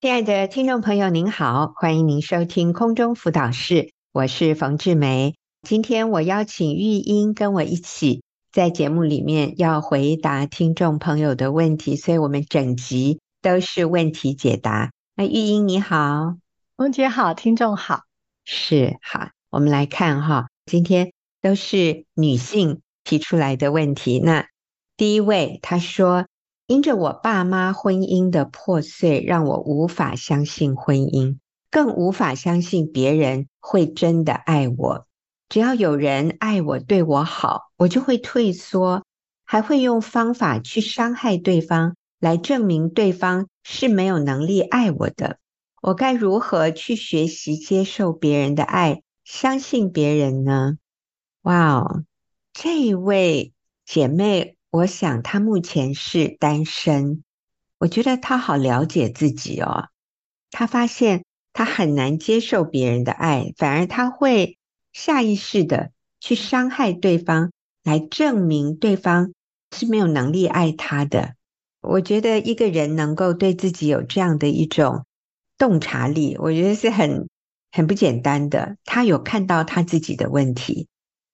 亲爱的听众朋友，您好，欢迎您收听空中辅导室，我是冯志梅。今天我邀请玉英跟我一起在节目里面要回答听众朋友的问题，所以我们整集都是问题解答。那玉英你好，冯姐好，听众好，是好，我们来看哈，今天都是女性提出来的问题。那第一位她说。因着我爸妈婚姻的破碎，让我无法相信婚姻，更无法相信别人会真的爱我。只要有人爱我、对我好，我就会退缩，还会用方法去伤害对方，来证明对方是没有能力爱我的。我该如何去学习接受别人的爱，相信别人呢？哇哦，这位姐妹。我想他目前是单身，我觉得他好了解自己哦。他发现他很难接受别人的爱，反而他会下意识的去伤害对方，来证明对方是没有能力爱他的。我觉得一个人能够对自己有这样的一种洞察力，我觉得是很很不简单的。他有看到他自己的问题，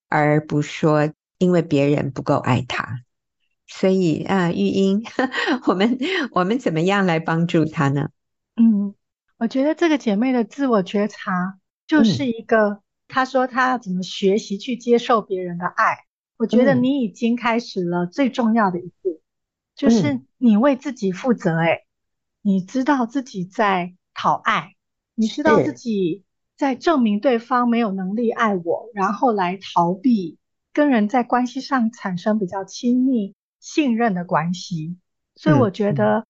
而不说因为别人不够爱他。所以啊，玉英，我们我们怎么样来帮助她呢？嗯，我觉得这个姐妹的自我觉察就是一个，她、嗯、说她要怎么学习去接受别人的爱。我觉得你已经开始了最重要的一步，嗯、就是你为自己负责。哎，你知道自己在讨爱，你知道自己在证明对方没有能力爱我，然后来逃避跟人在关系上产生比较亲密。信任的关系，所以我觉得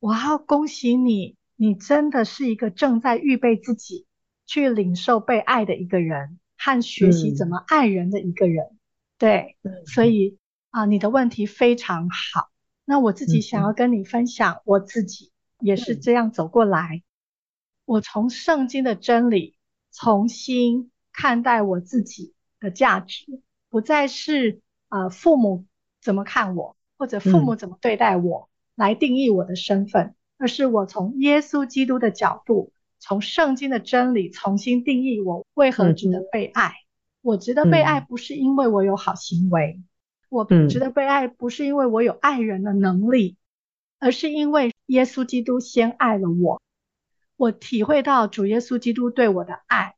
我要恭喜你，你真的是一个正在预备自己去领受被爱的一个人，和学习怎么爱人的一个人。对，所以啊，你的问题非常好。那我自己想要跟你分享，我自己也是这样走过来。我从圣经的真理重新看待我自己的价值，不再是呃父母。怎么看我，或者父母怎么对待我，来定义我的身份，嗯，而是我从耶稣基督的角度，从圣经的真理重新定义我为何值得被爱。嗯、我值得被爱，不是因为我有好行为，嗯，我值得被爱，不是因为我有爱人的能力，而是因为耶稣基督先爱了我。我体会到主耶稣基督对我的爱，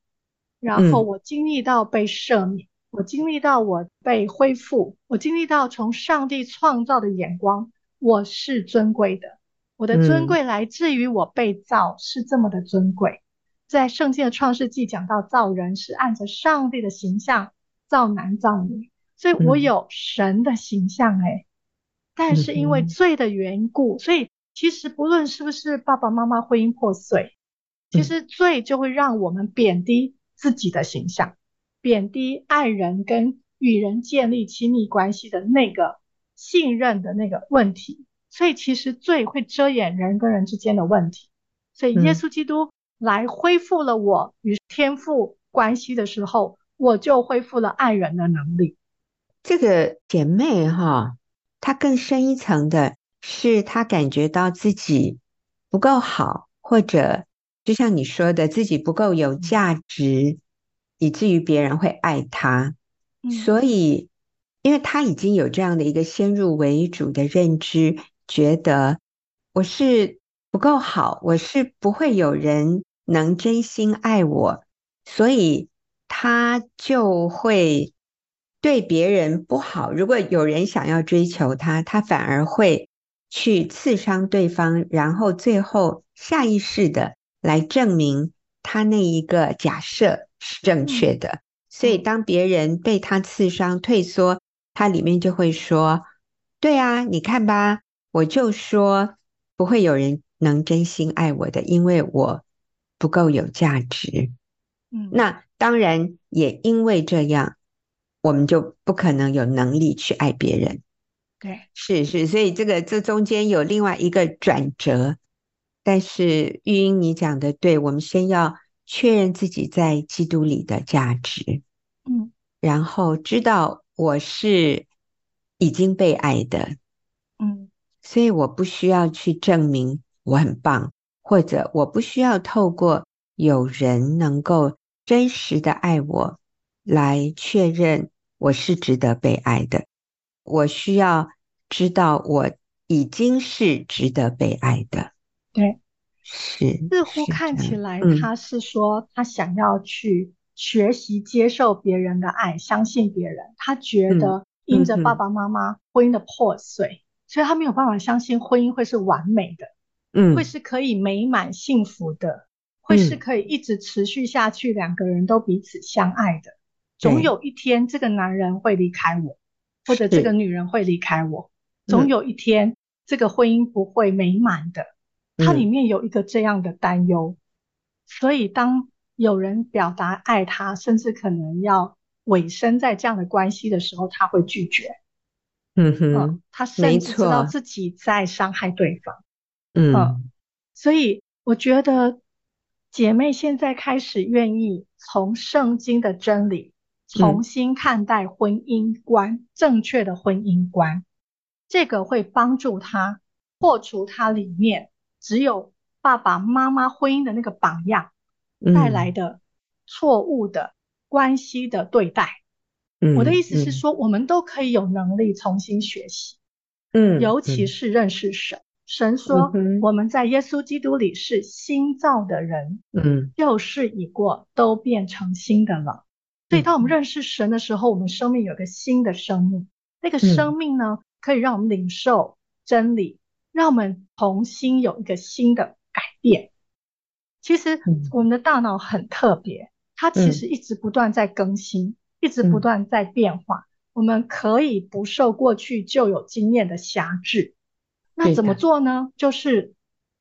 然后我经历到被赦免。嗯我经历到我被恢复，我经历到从上帝创造的眼光，我是尊贵的。我的尊贵来自于我被造是这么的尊贵。在圣经的创世纪讲到造人是按着上帝的形象造男造女，所以我有神的形象诶。但是因为罪的缘故，所以其实不论是不是爸爸妈妈婚姻破碎，其实罪就会让我们贬低自己的形象。贬低爱人跟与人建立亲密关系的那个信任的那个问题，所以其实罪会遮掩人跟人之间的问题。所以耶稣基督来恢复了我与天父关系的时候，我就恢复了爱人的能力。这个姐妹哈，她更深一层的是，她感觉到自己不够好，或者就像你说的，自己不够有价值。以至于别人会爱他，所以，因为他已经有这样的一个先入为主的认知，觉得我是不够好，我是不会有人能真心爱我，所以他就会对别人不好。如果有人想要追求他，他反而会去刺伤对方，然后最后下意识的来证明他那一个假设。是正确的，所以当别人被他刺伤、退缩，他里面就会说：“对啊，你看吧，我就说不会有人能真心爱我的，因为我不够有价值。”嗯，那当然也因为这样，我们就不可能有能力去爱别人。对，是是，所以这个这中间有另外一个转折。但是玉英，你讲的对，我们先要。确认自己在基督里的价值，嗯，然后知道我是已经被爱的，嗯，所以我不需要去证明我很棒，或者我不需要透过有人能够真实的爱我来确认我是值得被爱的。我需要知道我已经是值得被爱的。对，是。似乎看起来他是说他想要去学习接受别人的爱，嗯、相信别人。他觉得因着爸爸妈妈婚姻的破碎，嗯、所以他没有办法相信婚姻会是完美的。嗯，会是可以美满幸福的，会是可以一直持续下去，两个人都彼此相爱的。总有一天，这个男人会离开我，或者这个女人会离开我。总有一天，这个婚姻不会美满的。它里面有一个这样的担忧，所以当有人表达爱他，甚至可能要委身在这样的关系的时候，他会拒绝。嗯。哼，他甚至知道。自己在伤害对方。嗯，嗯，所以我觉得姐妹现在开始愿意从圣经的真理重新看待婚姻观，嗯、正确的婚姻观，这个会帮助她破除她里面只有爸爸妈妈婚姻的那个榜样带来的错误的关系的对待。嗯，我的意思是说，我们都可以有能力重新学习，嗯，尤其是认识神。神说：“我们在耶稣基督里是新造的人，嗯，旧事已过，都变成新的了。所以，当我们认识神的时候，我们生命有个新的生命。那个生命呢，可以让我们领受真理，让我们重新有一个新的改变。其实，我们的大脑很特别，它其实一直不断在更新，一直不断在变化。我们可以不受过去旧有经验的辖制。”那怎么做呢？就是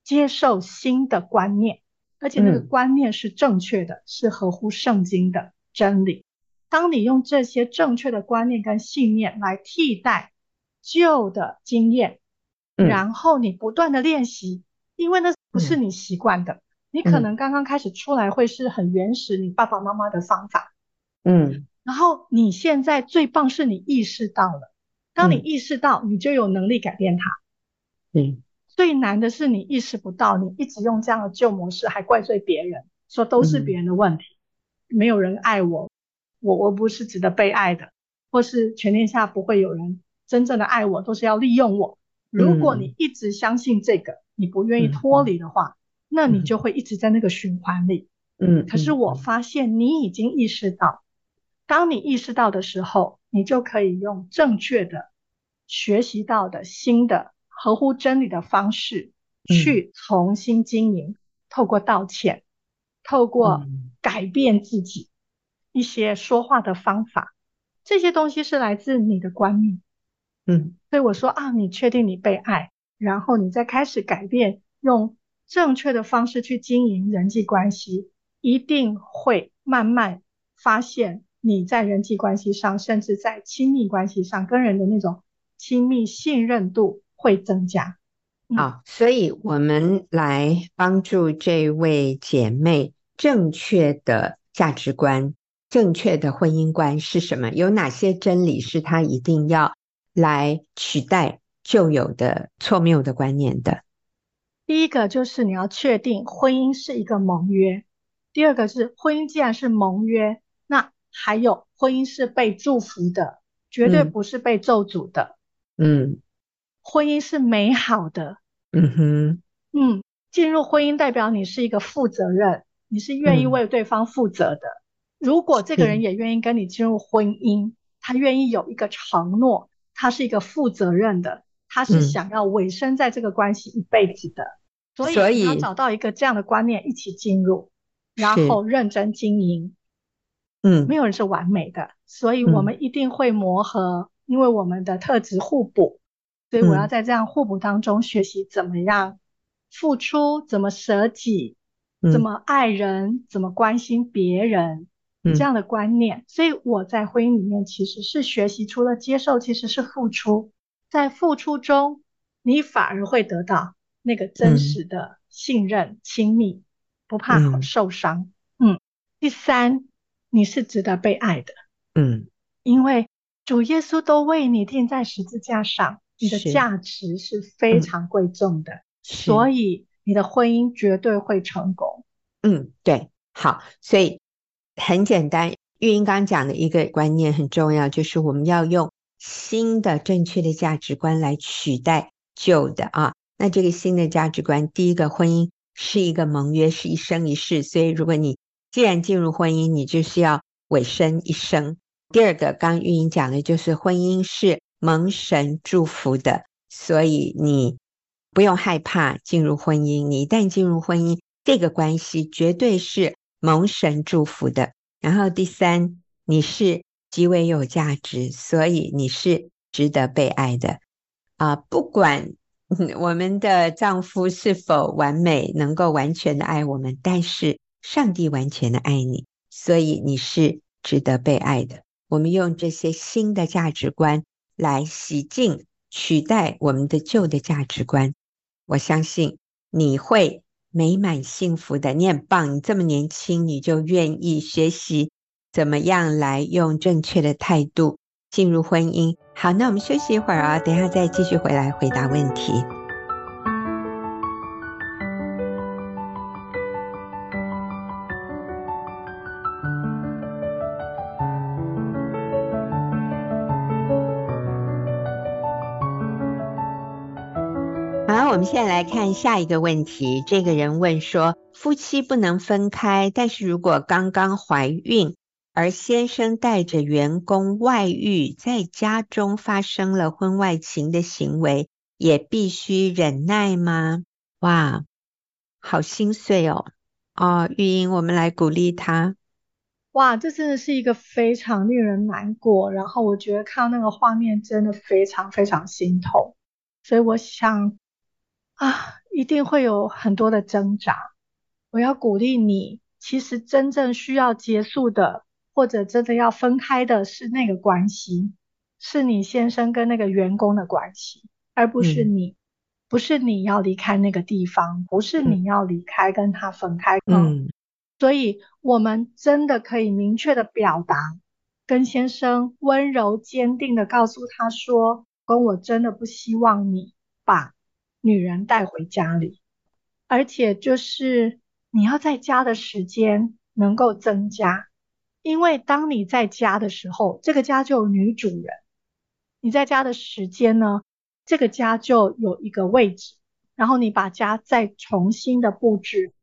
接受新的观念，而且那个观念是正确的，嗯、是合乎圣经的真理。当你用这些正确的观念跟信念来替代旧的经验，嗯、然后你不断的练习，因为那不是你习惯的，嗯、你可能刚刚开始出来会是很原始，你爸爸妈妈的方法，嗯，然后你现在最棒是你意识到了，当你意识到，你就有能力改变它。嗯，最难的是你意识不到，你一直用这样的旧模式，还怪罪别人，说都是别人的问题，嗯、没有人爱我，我我不是值得被爱的，或是全天下不会有人真正的爱我，都是要利用我。如果你一直相信这个，你不愿意脱离的话，嗯、那你就会一直在那个循环里。嗯，可是我发现你已经意识到，当你意识到的时候，你就可以用正确的学习到的新的。合乎真理的方式去重新经营，嗯、透过道歉，透过改变自己一些说话的方法，嗯、这些东西是来自你的观念。嗯，所以我说啊，你确定你被爱，然后你再开始改变，用正确的方式去经营人际关系，一定会慢慢发现你在人际关系上，甚至在亲密关系上，跟人的那种亲密信任度。会增加，好，所以我们来帮助这位姐妹正确的价值观、正确的婚姻观是什么？有哪些真理是她一定要来取代旧有的错谬的观念的？第一个就是你要确定婚姻是一个盟约，第二个是婚姻既然是盟约，那还有婚姻是被祝福的，绝对不是被咒诅的。嗯。嗯婚姻是美好的，嗯哼，嗯，进入婚姻代表你是一个负责任，你是愿意为对方负责的。嗯、如果这个人也愿意跟你进入婚姻，他愿意有一个承诺，他是一个负责任的，他是想要委身在这个关系一辈子的。嗯、所以你要找到一个这样的观念一起进入，然后认真经营。嗯，没有人是完美的，所以我们一定会磨合，嗯、因为我们的特质互补。所以我要在这样互补当中学习怎么样付出，怎么舍己，怎么爱人，怎么关心别人，这样的观念。所以我在婚姻里面其实是学习，除了接受，其实是付出。在付出中，你反而会得到那个真实的信任、亲密，不怕好受伤。嗯。第三，你是值得被爱的。嗯，因为主耶稣都为你钉在十字架上。你的价值是非常贵重的，嗯、所以你的婚姻绝对会成功。嗯，对，好，所以很简单，玉英刚讲的一个观念很重要，就是我们要用新的正确的价值观来取代旧的啊。那这个新的价值观，第一个，婚姻是一个盟约，是一生一世，所以如果你既然进入婚姻，你就是要委身一生。第二个，刚玉英讲的就是婚姻是蒙神祝福的，所以你不用害怕进入婚姻。你一旦进入婚姻，这个关系绝对是蒙神祝福的。然后第三，你是极为有价值，所以你是值得被爱的啊！不管 我们的丈夫是否完美，能够完全的爱我们，但是上帝完全的爱你，所以你是值得被爱的。我们用这些新的价值观来洗净、取代我们的旧的价值观，我相信你会美满幸福的。你很棒，你这么年轻，你就愿意学习怎么样来用正确的态度进入婚姻。好，那我们休息一会儿啊，等一下再继续回来回答问题。我们现在来看下一个问题。这个人问说：夫妻不能分开，但是如果刚刚怀孕，而先生带着员工外遇，在家中发生了婚外情的行为，也必须忍耐吗？哇，好心碎哦！哦，玉英，我们来鼓励他。哇，这真的是一个非常令人难过。然后我觉得看到那个画面，真的非常非常心痛。所以我想。啊，一定会有很多的挣扎。我要鼓励你，其实真正需要结束的，或者真的要分开的是那个关系，是你先生跟那个员工的关系，而不是你，嗯、不是你要离开那个地方，不是你要离开跟他分开。嗯，所以我们真的可以明确的表达，跟先生温柔坚定的告诉他说：“跟我真的不希望你把。”女人带回家里，而且就是你要在家的时间能够增加，因为当你在家的时候，这个家就有女主人。你在家的时间呢，这个家就有一个位置，然后你把家再重新的布置。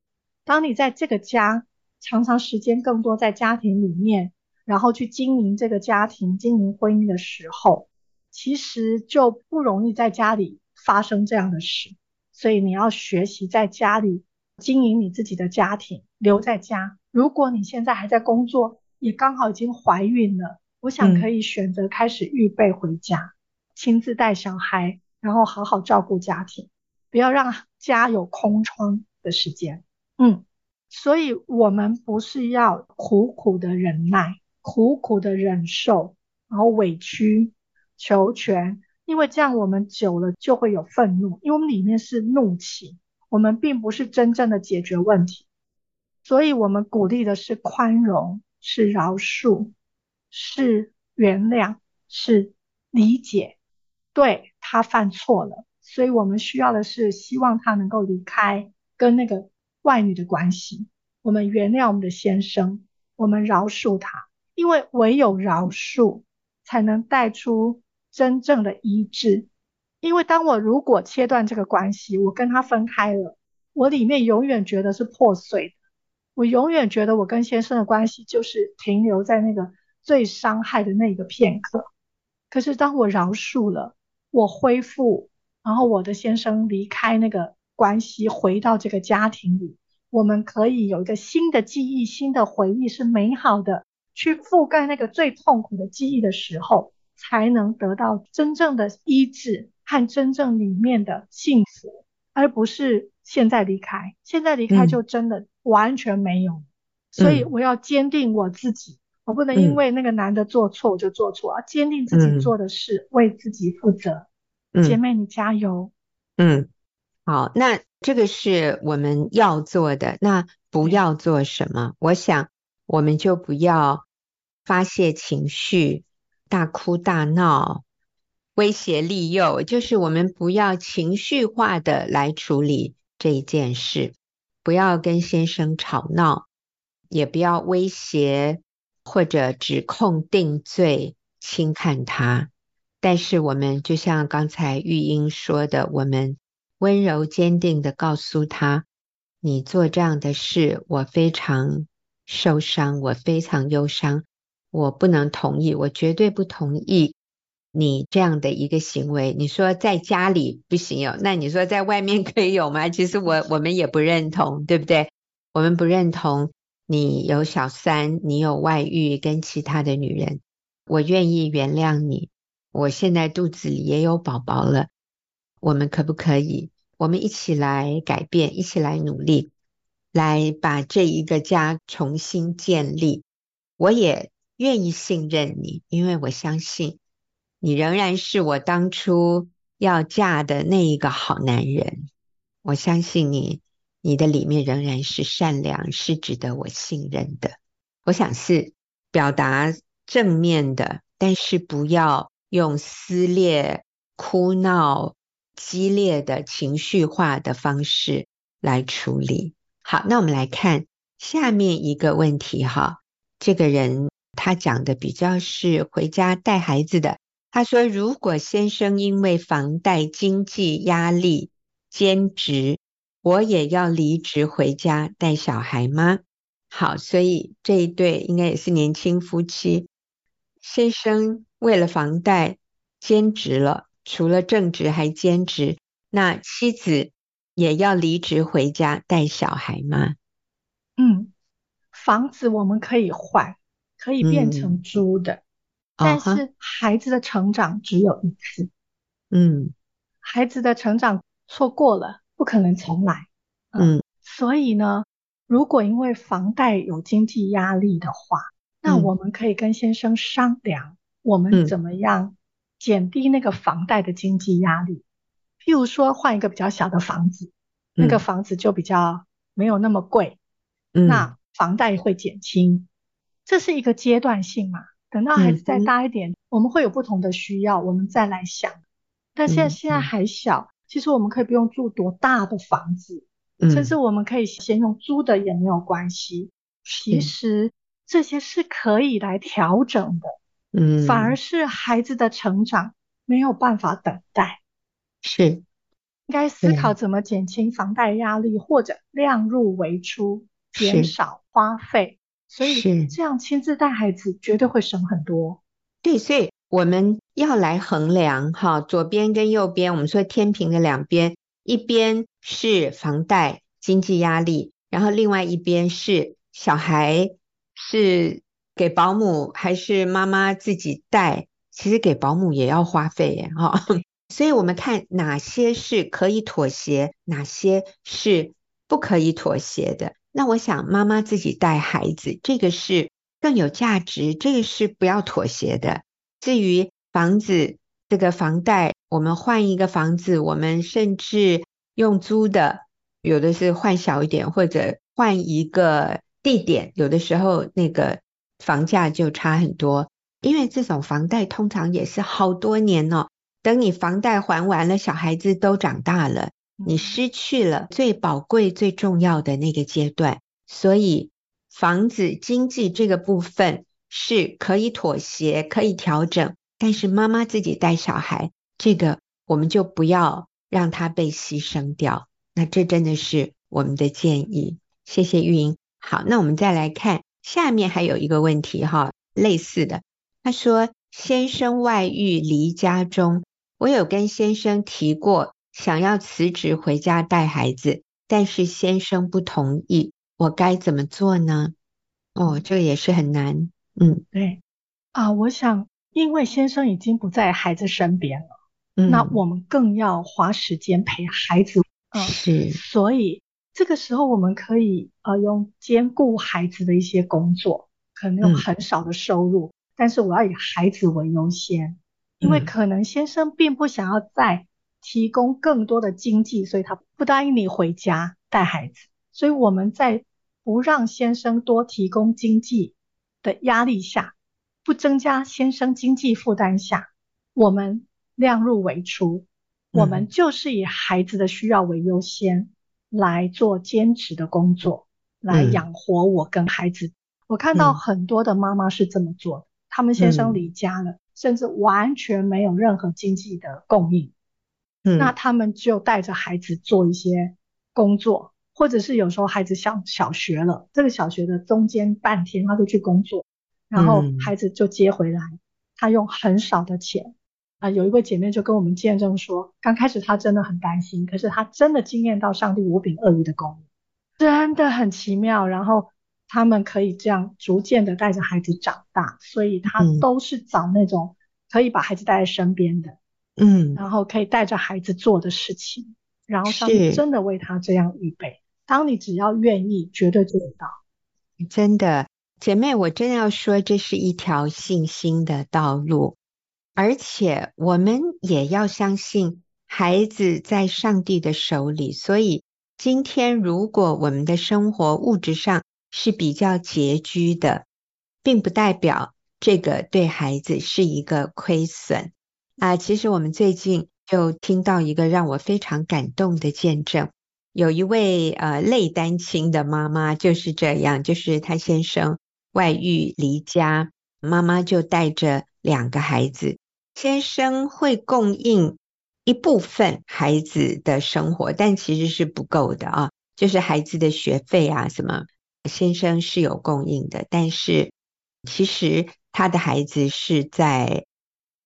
当你在这个家常常时间更多在家庭里面，然后去经营这个家庭、经营婚姻的时候，其实就不容易在家里。发生这样的事，所以你要学习在家里经营你自己的家庭，留在家。如果你现在还在工作，也刚好已经怀孕了，我想可以选择开始预备回家，亲自带小孩，然后好好照顾家庭，不要让家有空窗的时间。嗯，所以我们不是要苦苦的忍耐，苦苦的忍受，然后委屈求全。因为这样，我们久了就会有愤怒，因为我们里面是怒气，我们并不是真正的解决问题，所以我们鼓励的是宽容，是饶恕，是原谅，是理解。对，他犯错了，所以我们需要的是希望他能够离开跟那个外女的关系。我们原谅我们的先生，我们饶恕他，因为唯有饶恕才能带出。真正的医治，因为当我如果切断这个关系，我跟他分开了，我里面永远觉得是破碎的，我永远觉得我跟先生的关系就是停留在那个最伤害的那一个片刻。可是当我饶恕了，我恢复，然后我的先生离开那个关系，回到这个家庭里，我们可以有一个新的记忆、新的回忆是美好的，去覆盖那个最痛苦的记忆的时候。才能得到真正的医治和真正里面的幸福，而不是现在离开。现在离开就真的完全没有。嗯、所以我要坚定我自己，嗯、我不能因为那个男的做错我就做错，要坚定自己做的事，嗯、为自己负责。嗯、姐妹，你加油。嗯，好，那这个是我们要做的。那不要做什么？我想，我们就不要发泄情绪。大哭大闹、威胁利诱，就是我们不要情绪化的来处理这一件事，不要跟先生吵闹，也不要威胁或者指控定罪轻看他。但是我们就像刚才玉英说的，我们温柔坚定的告诉他：你做这样的事，我非常受伤，我非常忧伤，我不能同意，我绝对不同意。你这样的一个行为，你说在家里不行有，那你说在外面可以有吗？其实我我们也不认同，对不对？我们不认同你有小三，你有外遇跟其他的女人，我愿意原谅你。我现在肚子里也有宝宝了，我们可不可以？我们一起来改变，一起来努力，来把这一个家重新建立。我也愿意信任你，因为我相信。你仍然是我当初要嫁的那一个好男人，我相信你，你的里面仍然是善良，是值得我信任的。我想是表达正面的，但是不要用撕裂、哭闹、激烈的情绪化的方式来处理。好，那我们来看下面一个问题哈，这个人他讲的比较是回家带孩子的。他说：“如果先生因为房贷、经济压力兼职，我也要离职回家带小孩吗？”好，所以这一对应该也是年轻夫妻。先生为了房贷兼职了，除了正职还兼职，那妻子也要离职回家带小孩吗？嗯，房子我们可以换，可以变成租的。嗯但是孩子的成长只有一次，嗯，孩子的成长错过了，不可能重来，嗯，嗯，所以呢，如果因为房贷有经济压力的话，那我们可以跟先生商量，我们怎么样减低那个房贷的经济压力，譬如说换一个比较小的房子，那个房子就比较没有那么贵，那房贷会减轻，这是一个阶段性嘛。等到孩子再大一点，嗯，我们会有不同的需要，我们再来想。但现在现在还小，其实我们可以不用住多大的房子，嗯，甚至我们可以先用租的也没有关系。其实这些是可以来调整的，嗯，反而是孩子的成长没有办法等待，是应该思考怎么减轻房贷压力，或者量入为出，减少花费。所以这样亲自带孩子绝对会省很多。对，所以我们要来衡量哈，左边跟右边，我们说天平的两边，一边是房贷经济压力，然后另外一边是小孩是给保姆还是妈妈自己带？其实给保姆也要花费耶哈。所以我们看哪些是可以妥协，哪些是不可以妥协的。那我想，妈妈自己带孩子，这个是更有价值，这个是不要妥协的。至于房子，这个房贷，我们换一个房子，我们甚至用租的，有的是换小一点，或者换一个地点，有的时候那个房价就差很多。因为这种房贷通常也是好多年哦，等你房贷还完了，小孩子都长大了。你失去了最宝贵、最重要的那个阶段，所以房子经济这个部分是可以妥协、可以调整，但是妈妈自己带小孩，这个我们就不要让他被牺牲掉。那这真的是我们的建议。谢谢玉英。好，那我们再来看下面还有一个问题哈，类似的，他说先生外遇离家中，我有跟先生提过。想要辞职回家带孩子，但是先生不同意，我该怎么做呢？哦，这个也是很难。嗯，对啊，我想，因为先生已经不在孩子身边了，嗯，那我们更要花时间陪孩子。嗯，是，所以这个时候我们可以呃用兼顾孩子的一些工作，可能有很少的收入，嗯，但是我要以孩子为优先，因为可能先生并不想要在。提供更多的经济，所以他不答应你回家带孩子。所以我们在不让先生多提供经济的压力下，不增加先生经济负担下，我们量入为出，我们就是以孩子的需要为优先。来做兼职的工作，来养活我跟孩子。嗯、我看到很多的妈妈是这么做的，他们先生离家了，嗯、甚至完全没有任何经济的供应，嗯，那他们就带着孩子做一些工作，或者是有时候孩子上小学了，这个小学的中间半天他就去工作，然后孩子就接回来，他用很少的钱。啊，有一位姐妹就跟我们见证说，刚开始她真的很担心，可是她真的惊艳到上帝无柄恶意的供应，真的很奇妙。然后他们可以这样逐渐的带着孩子长大，所以她都是找那种可以把孩子带在身边的，嗯，然后可以带着孩子做的事情，然后上帝真的为他这样预备。当你只要愿意，绝对做得到。真的，姐妹，我真要说，这是一条信心的道路。而且我们也要相信孩子在上帝的手里，所以今天如果我们的生活物质上是比较拮据的，并不代表这个对孩子是一个亏损啊。其实我们最近就听到一个让我非常感动的见证，有一位呃类单亲的妈妈就是这样，就是她先生外遇离家，妈妈就带着两个孩子。先生会供应一部分孩子的生活，但其实是不够的啊，就是孩子的学费啊什么，先生是有供应的，但是其实他的孩子是在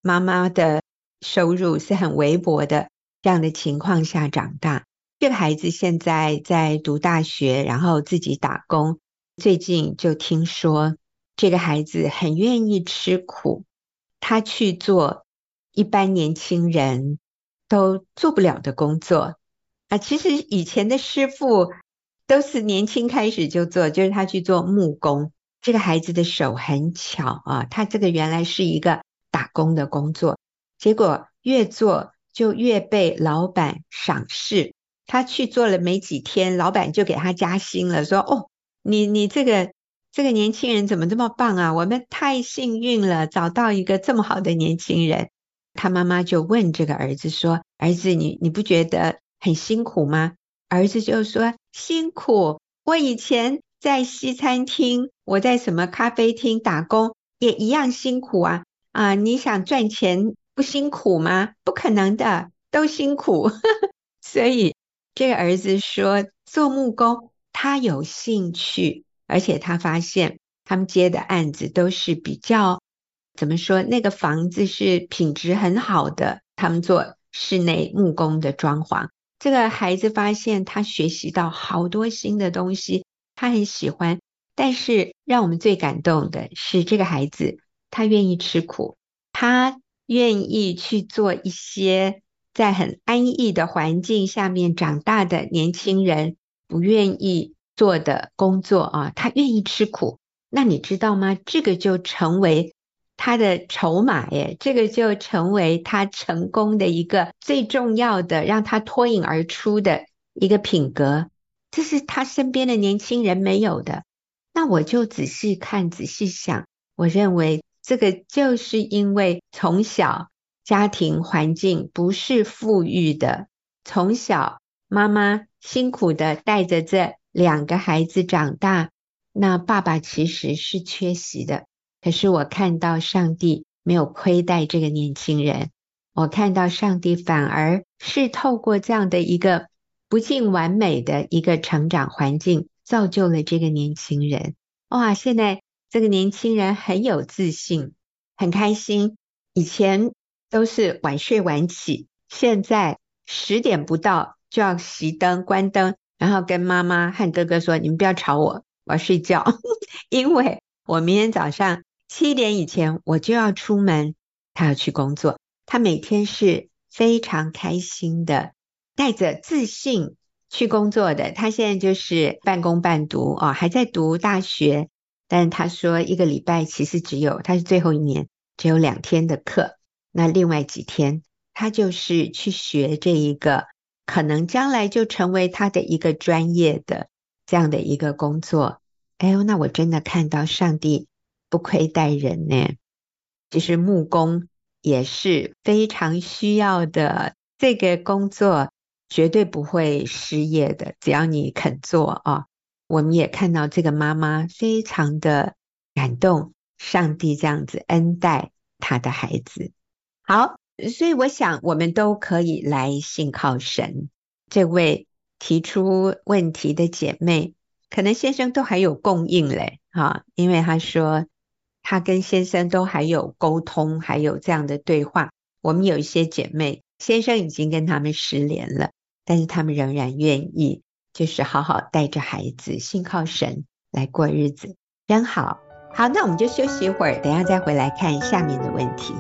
妈妈的收入是很微薄的这样的情况下长大。这个孩子现在在读大学，然后自己打工。最近就听说这个孩子很愿意吃苦。他去做一般年轻人都做不了的工作啊！其实以前的师傅都是年轻开始就做，就是他去做木工。这个孩子的手很巧啊，他这个原来是一个打工的工作，结果越做就越被老板赏识。他去做了没几天，老板就给他加薪了，说：“哦，你你这个。”这个年轻人怎么这么棒啊？我们太幸运了，找到一个这么好的年轻人。他妈妈就问这个儿子说：“儿子，你你不觉得很辛苦吗？”儿子就说：“辛苦，我以前在西餐厅，我在什么咖啡厅打工，也一样辛苦啊！啊，你想赚钱不辛苦吗？不可能的，都辛苦。”所以这个儿子说，做木工他有兴趣。而且他发现，他们接的案子都是比较怎么说？那个房子是品质很好的，他们做室内木工的装潢。这个孩子发现他学习到好多新的东西，他很喜欢。但是让我们最感动的是，这个孩子他愿意吃苦，他愿意去做一些在很安逸的环境下面长大的年轻人不愿意做的工作啊，他愿意吃苦，那你知道吗？这个就成为他的筹码耶，这个就成为他成功的一个最重要的，让他脱颖而出的一个品格，这是他身边的年轻人没有的。那我就仔细看，仔细想，我认为这个就是因为从小家庭环境不是富裕的，从小妈妈辛苦的带着这。两个孩子长大，那爸爸其实是缺席的。可是我看到上帝没有亏待这个年轻人，我看到上帝反而是透过这样的一个不尽完美的一个成长环境，造就了这个年轻人。哇，现在这个年轻人很有自信，很开心。以前都是晚睡晚起，现在十点不到就要熄灯关灯。然后跟妈妈和哥哥说：“你们不要吵我，我要睡觉，因为我明天早上七点以前我就要出门。他要去工作，他每天是非常开心的，带着自信去工作的。他现在就是半工半读哦，还在读大学。但他说一个礼拜其实只有他是最后一年，只有两天的课，那另外几天他就是去学这一个。”可能将来就成为他的一个专业的这样的一个工作。哎呦，那我真的看到上帝不亏待人呢。其实木工也是非常需要的这个工作，绝对不会失业的，只要你肯做啊。我们也看到这个妈妈非常的感动，上帝这样子恩待她的孩子。好，所以我想我们都可以来信靠神。这位提出问题的姐妹，可能先生都还有供应嘞，哈，因为她说她跟先生都还有沟通，还有这样的对话。我们有一些姐妹，先生已经跟他们失联了，但是他们仍然愿意。就是好好带着孩子，信靠神来过日子，真好。好，那我们就休息一会儿，等一下再回来看下面的问题。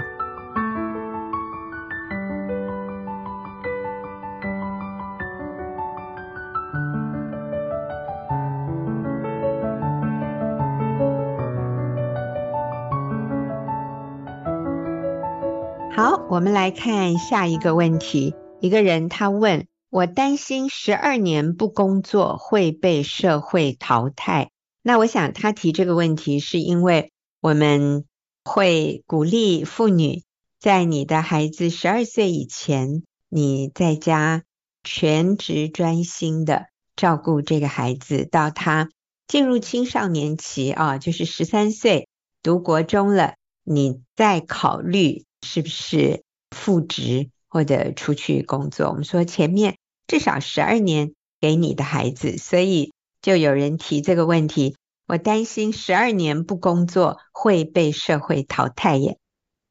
好，我们来看下一个问题。一个人他问。我担心十二年不工作会被社会淘汰。那我想他提这个问题，是因为我们会鼓励妇女，在你的孩子十二岁以前，你在家全职专心的照顾这个孩子，到他进入青少年期啊，就是十三岁读国中了，你再考虑是不是复职或者出去工作。我们说前面。至少十二年给你的孩子，所以就有人提这个问题。我担心十二年不工作会被社会淘汰耶。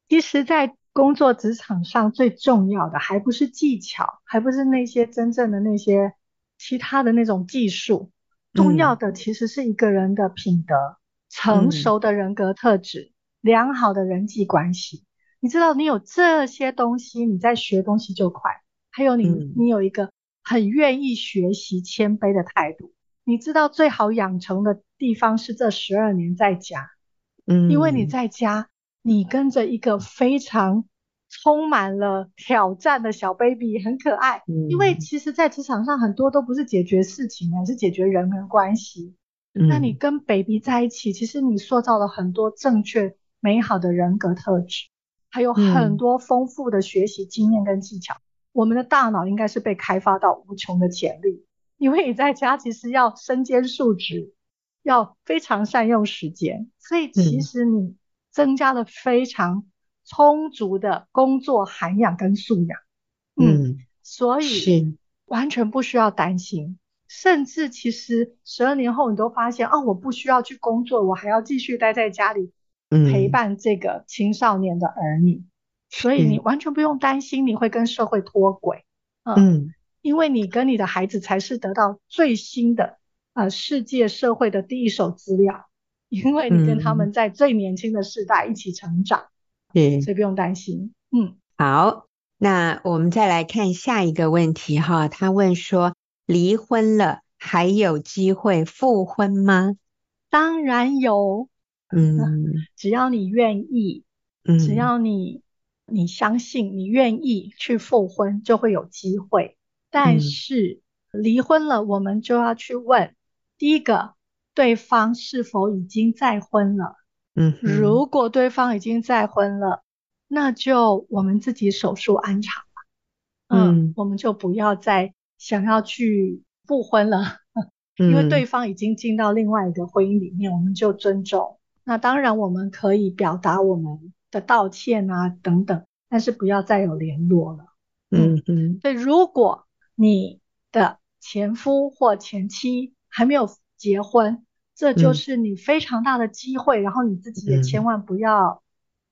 其实，在工作职场上最重要的，还不是技巧，还不是那些真正的那些其他的那种技术，重要的其实是一个人的品德、嗯、成熟的人格特质、嗯、良好的人际关系。你知道，你有这些东西，你在学东西就快。还有你，嗯、你有一个。很愿意学习、谦卑的态度，你知道最好养成的地方是这十二年在家，嗯，因为你在家，你跟着一个非常充满了挑战的小 baby，很可爱。嗯，因为其实，在职场上很多都不是解决事情，而是解决人跟关系。嗯，那你跟 baby 在一起，其实你塑造了很多正确美好的人格特质，还有很多丰富的学习经验跟技巧。嗯我们的大脑应该是被开发到无穷的潜力，因为你在家其实要身兼数职，要非常善用时间，所以其实你增加了非常充足的工作涵养跟素养。嗯，嗯，所以完全不需要担心，甚至其实十二年后你都发现，哦，我不需要去工作，我还要继续待在家里陪伴这个青少年的儿女。所以你完全不用担心你会跟社会脱轨，嗯，嗯，因为你跟你的孩子才是得到最新的呃世界社会的第一手资料，因为你跟他们在最年轻的世代一起成长，嗯，所以不用担心，嗯，好，那我们再来看下一个问题哈，他问说离婚了还有机会复婚吗？当然有，嗯，只要你愿意，嗯，只要你。你相信，你愿意去复婚，就会有机会。但是离婚了，我们就要去问：第一个，对方是否已经再婚了？嗯，如果对方已经再婚了，那就我们自己手术安场吧。嗯，我们就不要再想要去复婚了，因为对方已经进到另外一个婚姻里面，我们就尊重。那当然，我们可以表达我们。的道歉啊，等等，但是不要再有联络了。嗯嗯。所以，如果你的前夫或前妻还没有结婚，这就是你非常大的机会。嗯、然后你自己也千万不要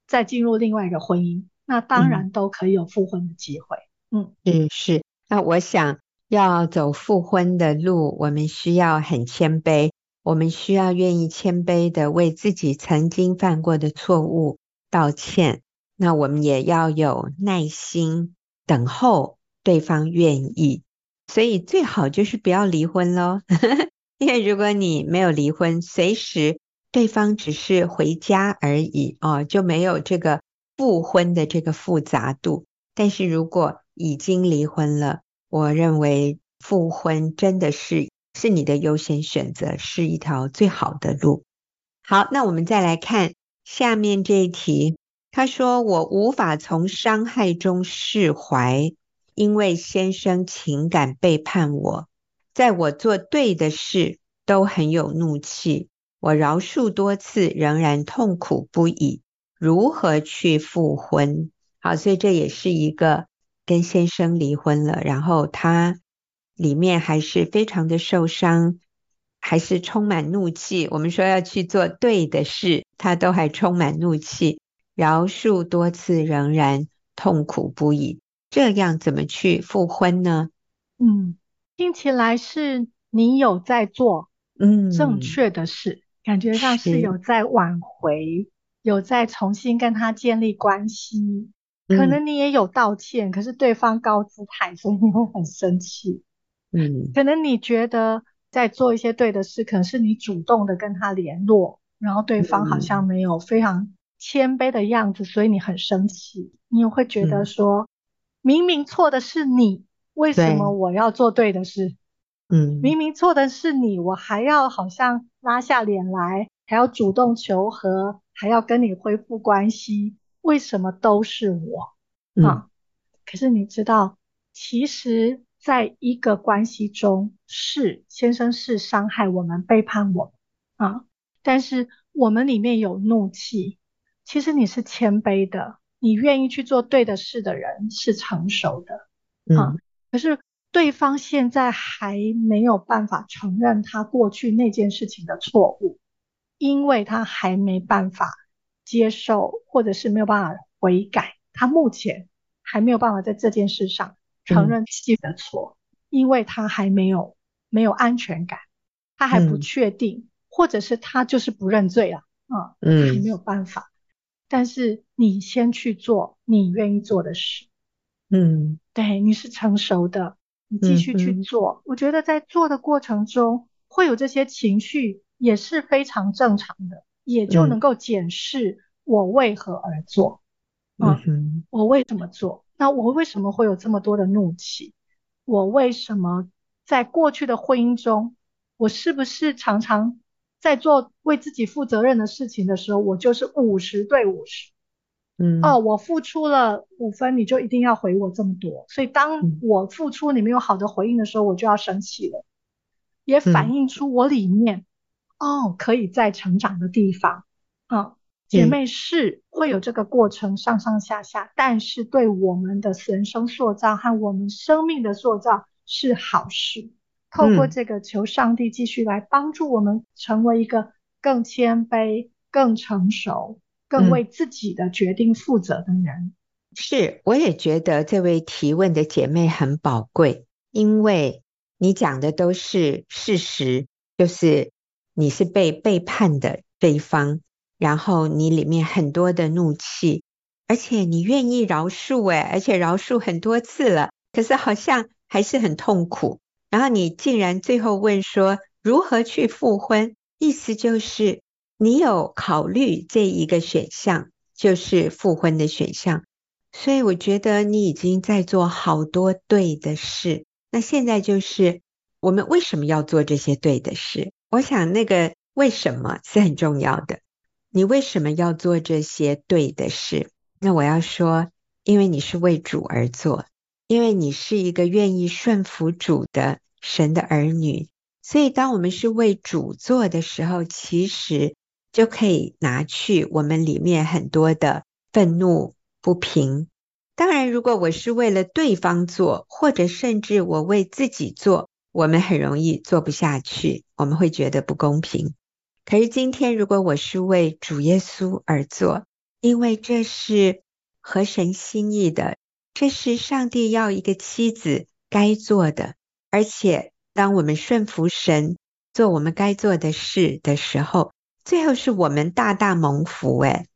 再进入另外一个婚姻。嗯、那当然都可以有复婚的机会。嗯嗯是。那我想要走复婚的路，我们需要很谦卑，我们需要愿意谦卑的为自己曾经犯过的错误道歉，那我们也要有耐心等候对方愿意，所以最好就是不要离婚喽。因为如果你没有离婚，随时对方只是回家而已哦，就没有这个复婚的这个复杂度。但是如果已经离婚了，我认为复婚真的是是你的优先选择，是一条最好的路。好，那我们再来看。下面这一题，他说：“我无法从伤害中释怀，因为先生情感背叛我，在我做对的事都很有怒气，我饶恕多次，仍然痛苦不已。如何去复婚？好，所以这也是一个跟先生离婚了，然后他里面还是非常的受伤，还是充满怒气。我们说要去做对的事，他都还充满怒气，饶恕多次，仍然痛苦不已。这样怎么去复婚呢？嗯，听起来是你有在做嗯正确的事，嗯、感觉上是有在挽回。有在重新跟他建立关系，可能你也有道歉，嗯、可是对方高姿态，所以你会很生气。嗯，可能你觉得在做一些对的事，可能是你主动的跟他联络，然后对方好像没有非常谦卑的样子，所以你很生气。你也会觉得说，嗯、明明错的是你，为什么我要做对的事？嗯，明明错的是你，我还要好像拉下脸来，还要主动求和。还要跟你恢复关系，为什么都是我？嗯、啊？可是你知道，其实在一个关系中，是先生是伤害我们、背叛我啊，但是我们里面有怒气。其实你是谦卑的，你愿意去做对的事的人是成熟的啊。嗯、可是对方现在还没有办法承认他过去那件事情的错误。因为他还没办法接受，或者是没有办法悔改，他目前还没有办法在这件事上承认自己的错，嗯、因为他还没有没有安全感，他还不确定，嗯、或者是他就是不认罪了啊，嗯，还没有办法。但是你先去做你愿意做的事，嗯，对，你是成熟的，你继续去做。我觉得在做的过程中会有这些情绪。也是非常正常的，也就能够检视我为何而做，嗯，嗯，我为什么做？那我为什么会有这么多的怒气？我为什么在过去的婚姻中，我是不是常常在做为自己负责任的事情的时候，我就是五十对五十？嗯，哦，我付出了五分，你就一定要回我这么多，所以当我付出你没有好的回应的时候，我就要生气了，也反映出我里面。哦，可以再成长的地方啊，姐妹是会有这个过程上上下下，但是对我们的人生塑造和我们生命的塑造是好事。透过这个，求上帝继续来帮助我们成为一个更谦卑、更成熟、更为自己的决定负责的人。是，我也觉得这位提问的姐妹很宝贵，因为你讲的都是事实，就是。你是被背叛的这一方，然后你里面很多的怒气，而且你愿意饶恕诶，而且饶恕很多次了，可是好像还是很痛苦。然后你竟然最后问说如何去复婚，意思就是你有考虑这一个选项，就是复婚的选项。所以我觉得你已经在做好多对的事。那现在就是我们为什么要做这些对的事？我想那个为什么是很重要的。你为什么要做这些对的事？那我要说，因为你是为主而做，因为你是一个愿意顺服主的神的儿女。所以，当我们是为主做的时候，其实就可以拿去我们里面很多的愤怒不平。当然，如果我是为了对方做，或者甚至我为自己做。我们很容易做不下去，我们会觉得不公平。可是今天，如果我是为主耶稣而做，因为这是合神心意的，这是上帝要一个妻子该做的。而且，当我们顺服神，做我们该做的事的时候，最后是我们大大蒙福。诶，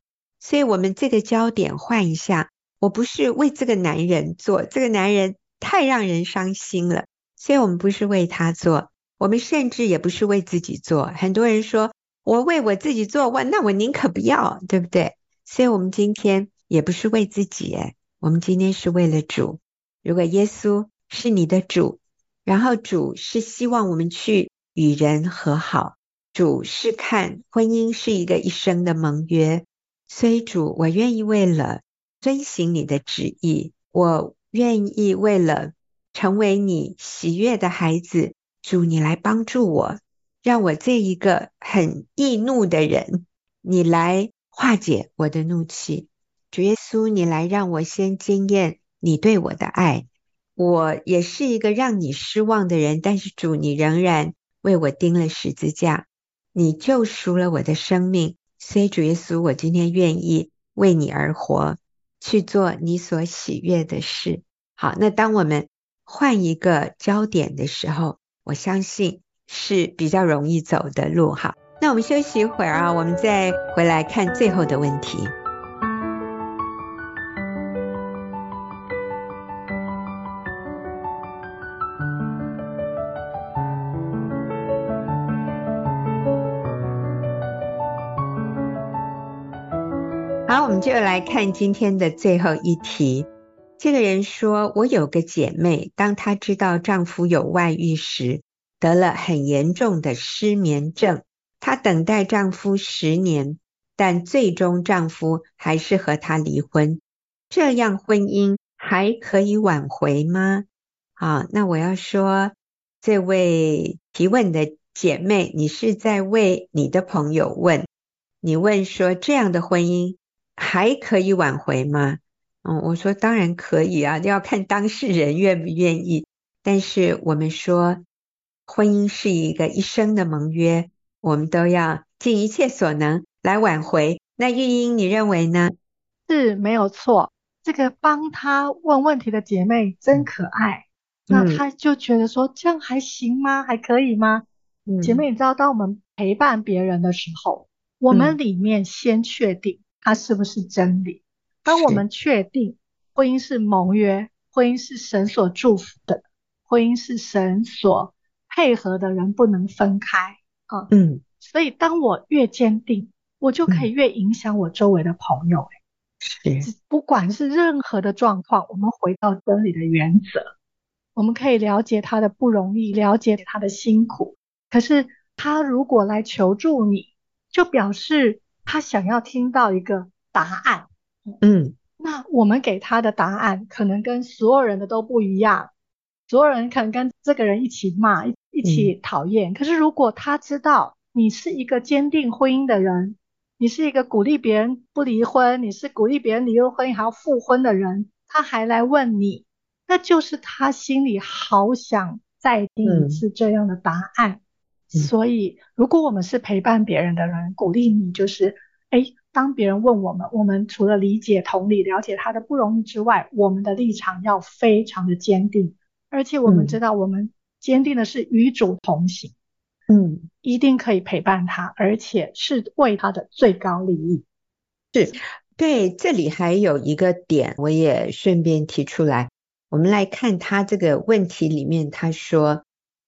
所以我们这个焦点换一下，我不是为这个男人做，这个男人太让人伤心了。所以我们不是为他做，我们甚至也不是为自己做。很多人说，我为我自己做，问，那我宁可不要，对不对？所以我们今天也不是为自己，我们今天是为了主。如果耶稣是你的主，然后主是希望我们去与人和好，主是看婚姻是一个一生的盟约，所以主，我愿意为了遵行你的旨意，我愿意为了成为你喜悦的孩子，主你来帮助我，让我这一个很易怒的人，你来化解我的怒气。主耶稣，你来让我先经验你对我的爱。我也是一个让你失望的人，但是主你仍然为我钉了十字架，你救赎了我的生命。所以主耶稣，我今天愿意为你而活，去做你所喜悦的事。好，那当我们换一个焦点的时候，我相信是比较容易走的路。好，那我们休息一会儿啊，我们再回来看最后的问题。好，我们就来看今天的最后一题。这个人说：“我有个姐妹，当她知道丈夫有外遇时，得了很严重的失眠症。她等待丈夫十年，但最终丈夫还是和她离婚。这样婚姻还可以挽回吗？”好，那我要说，这位提问的姐妹，你是在为你的朋友问？你问说这样的婚姻？还可以挽回吗？嗯，我说当然可以啊，要看当事人愿不愿意。但是我们说，婚姻是一个一生的盟约，我们都要尽一切所能来挽回。那玉英，你认为呢？是没有错。这个帮他问问题的姐妹真可爱。嗯、那他就觉得说，这样还行吗？还可以吗？嗯、姐妹，你知道，当我们陪伴别人的时候，我们里面先确定。它是不是真理？当我们确定婚姻是盟约，婚姻是神所祝福的，婚姻是神所配合的人不能分开啊。嗯，所以当我越坚定，我就可以越影响我周围的朋友。是，不管是任何的状况，我们回到真理的原则，我们可以了解他的不容易，了解他的辛苦。可是他如果来求助你，就表示。他想要听到一个答案，嗯，那我们给他的答案可能跟所有人的都不一样，所有人可能跟这个人一起骂，一一起讨厌。嗯，可是如果他知道你是一个坚定婚姻的人，你是一个鼓励别人不离婚，你是鼓励别人离了婚姻还要复婚的人，他还来问你，那就是他心里好想再听一次这样的答案。嗯。所以，如果我们是陪伴别人的人，鼓励你就是，哎，当别人问我们，我们除了理解、同理、了解他的不容易之外，我们的立场要非常的坚定，而且我们知道，我们坚定的是与主同行，嗯，一定可以陪伴他，而且是为他的最高利益。是，对，这里还有一个点，我也顺便提出来，我们来看他这个问题里面，他说。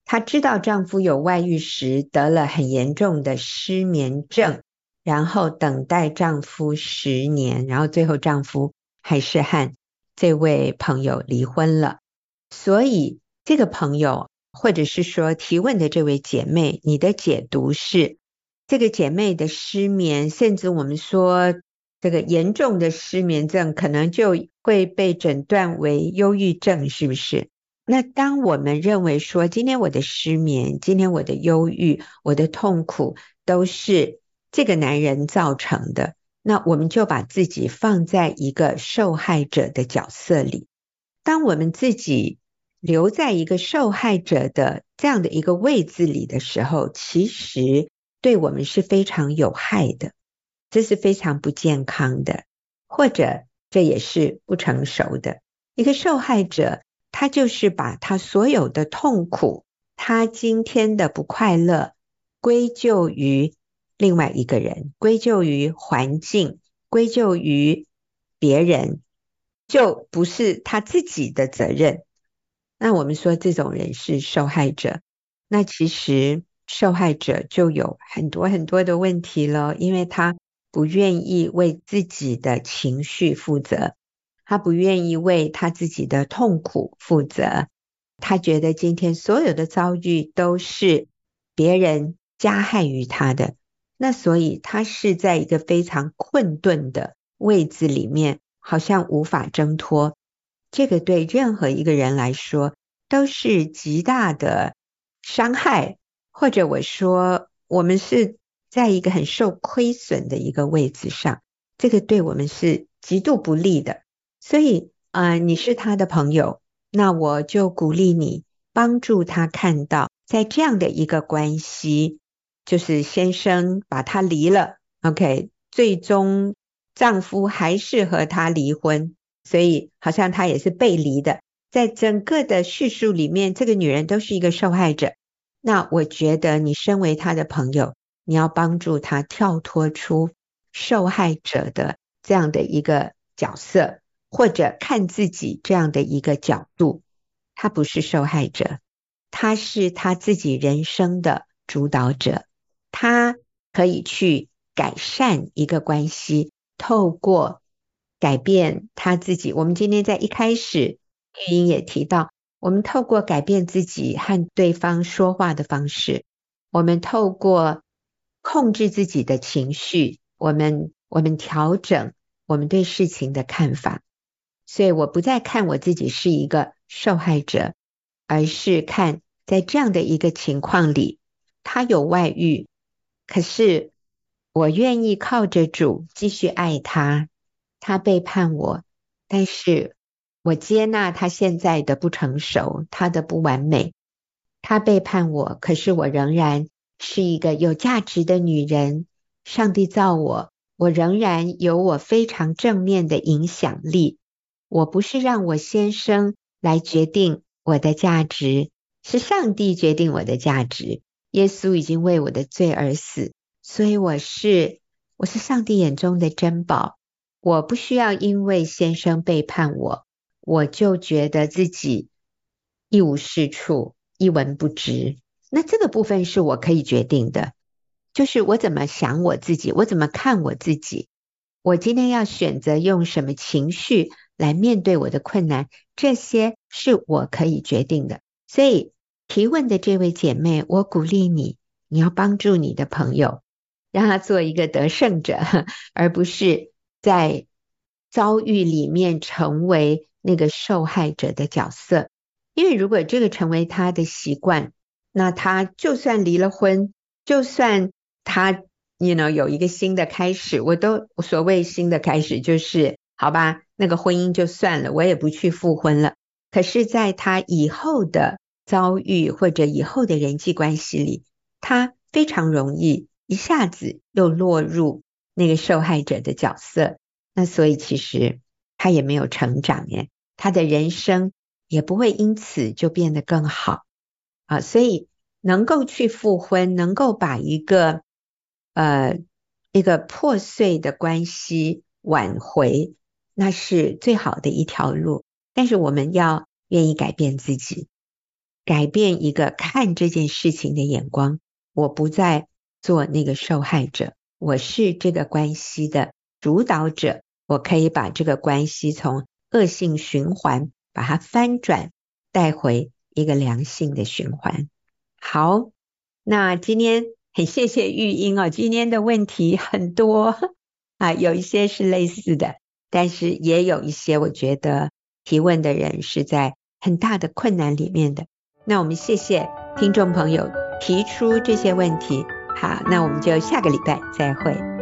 她知道丈夫有外遇时得了很严重的失眠症，然后等待丈夫十年，然后最后丈夫还是和这位朋友离婚了。所以这个朋友，或者是说提问的这位姐妹，你的解读是这个姐妹的失眠，甚至我们说这个严重的失眠症，可能就会被诊断为忧郁症，是不是？那当我们认为说，今天我的失眠，今天我的忧郁，我的痛苦都是这个男人造成的，那我们就把自己放在一个受害者的角色里。当我们自己留在一个受害者的这样的一个位置里的时候，其实对我们是非常有害的，这是非常不健康的，或者这也是不成熟的。一个受害者。他就是把他所有的痛苦，他今天的不快乐，归咎于另外一个人，归咎于环境，归咎于别人，就不是他自己的责任。那我们说这种人是受害者，那其实受害者就有很多很多的问题了，因为他不愿意为自己的情绪负责。他不愿意为他自己的痛苦负责，他觉得今天所有的遭遇都是别人加害于他的，那所以他是在一个非常困顿的位置里面，好像无法挣脱。这个对任何一个人来说都是极大的伤害，或者我说我们是在一个很受亏损的一个位置上，这个对我们是极度不利的。所以，呃，你是他的朋友，那我就鼓励你帮助他看到，在这样的一个关系，就是先生把他离了，OK，最终丈夫还是和他离婚。所以好像她也是背离的，在整个的叙述里面，这个女人都是一个受害者。那我觉得你身为她的朋友，你要帮助她跳脱出受害者的这样的一个角色，或者看自己这样的一个角度。她不是受害者，她是她自己人生的主导者，她可以去改善一个关系，透过。改变他自己。我们今天在一开始，玉英也提到，我们透过改变自己和对方说话的方式，我们透过控制自己的情绪，我们我们调整我们对事情的看法。所以我不再看我自己是一个受害者，而是看在这样的一个情况里，他有外遇，可是我愿意靠着主继续爱他。他背叛我，但是我接纳他现在的不成熟，他的不完美。他背叛我，可是我仍然是一个有价值的女人。上帝造我，我仍然有我非常正面的影响力。我不是让我先生来决定我的价值，是上帝决定我的价值。耶稣已经为我的罪而死，所以我是我是上帝眼中的珍宝。我不需要因为先生背叛我，我就觉得自己一无是处、一文不值。那这个部分是我可以决定的，就是我怎么想我自己，我怎么看我自己。我今天要选择用什么情绪来面对我的困难，这些是我可以决定的。所以提问的这位姐妹，我鼓励你，你要帮助你的朋友，让他做一个得胜者，而不是。在遭遇里面成为那个受害者的角色，因为如果这个成为他的习惯，那他就算离了婚，就算他，you know，有一个新的开始，我都所谓新的开始就是好吧，那个婚姻就算了，我也不去复婚了。可是，在他以后的遭遇或者以后的人际关系里，他非常容易一下子又落入。那个受害者的角色，那所以其实他也没有成长耶，他的人生也不会因此就变得更好啊。所以能够去复婚，能够把一个呃一个破碎的关系挽回，那是最好的一条路。但是我们要愿意改变自己，改变一个看这件事情的眼光。我不再做那个受害者。我是这个关系的主导者，我可以把这个关系从恶性循环把它翻转，带回一个良性的循环。好，那今天很谢谢玉英哦，今天的问题很多啊，有一些是类似的，但是也有一些我觉得提问的人是在很大的困难里面的。那我们谢谢听众朋友提出这些问题。好，那我们就下个礼拜再会。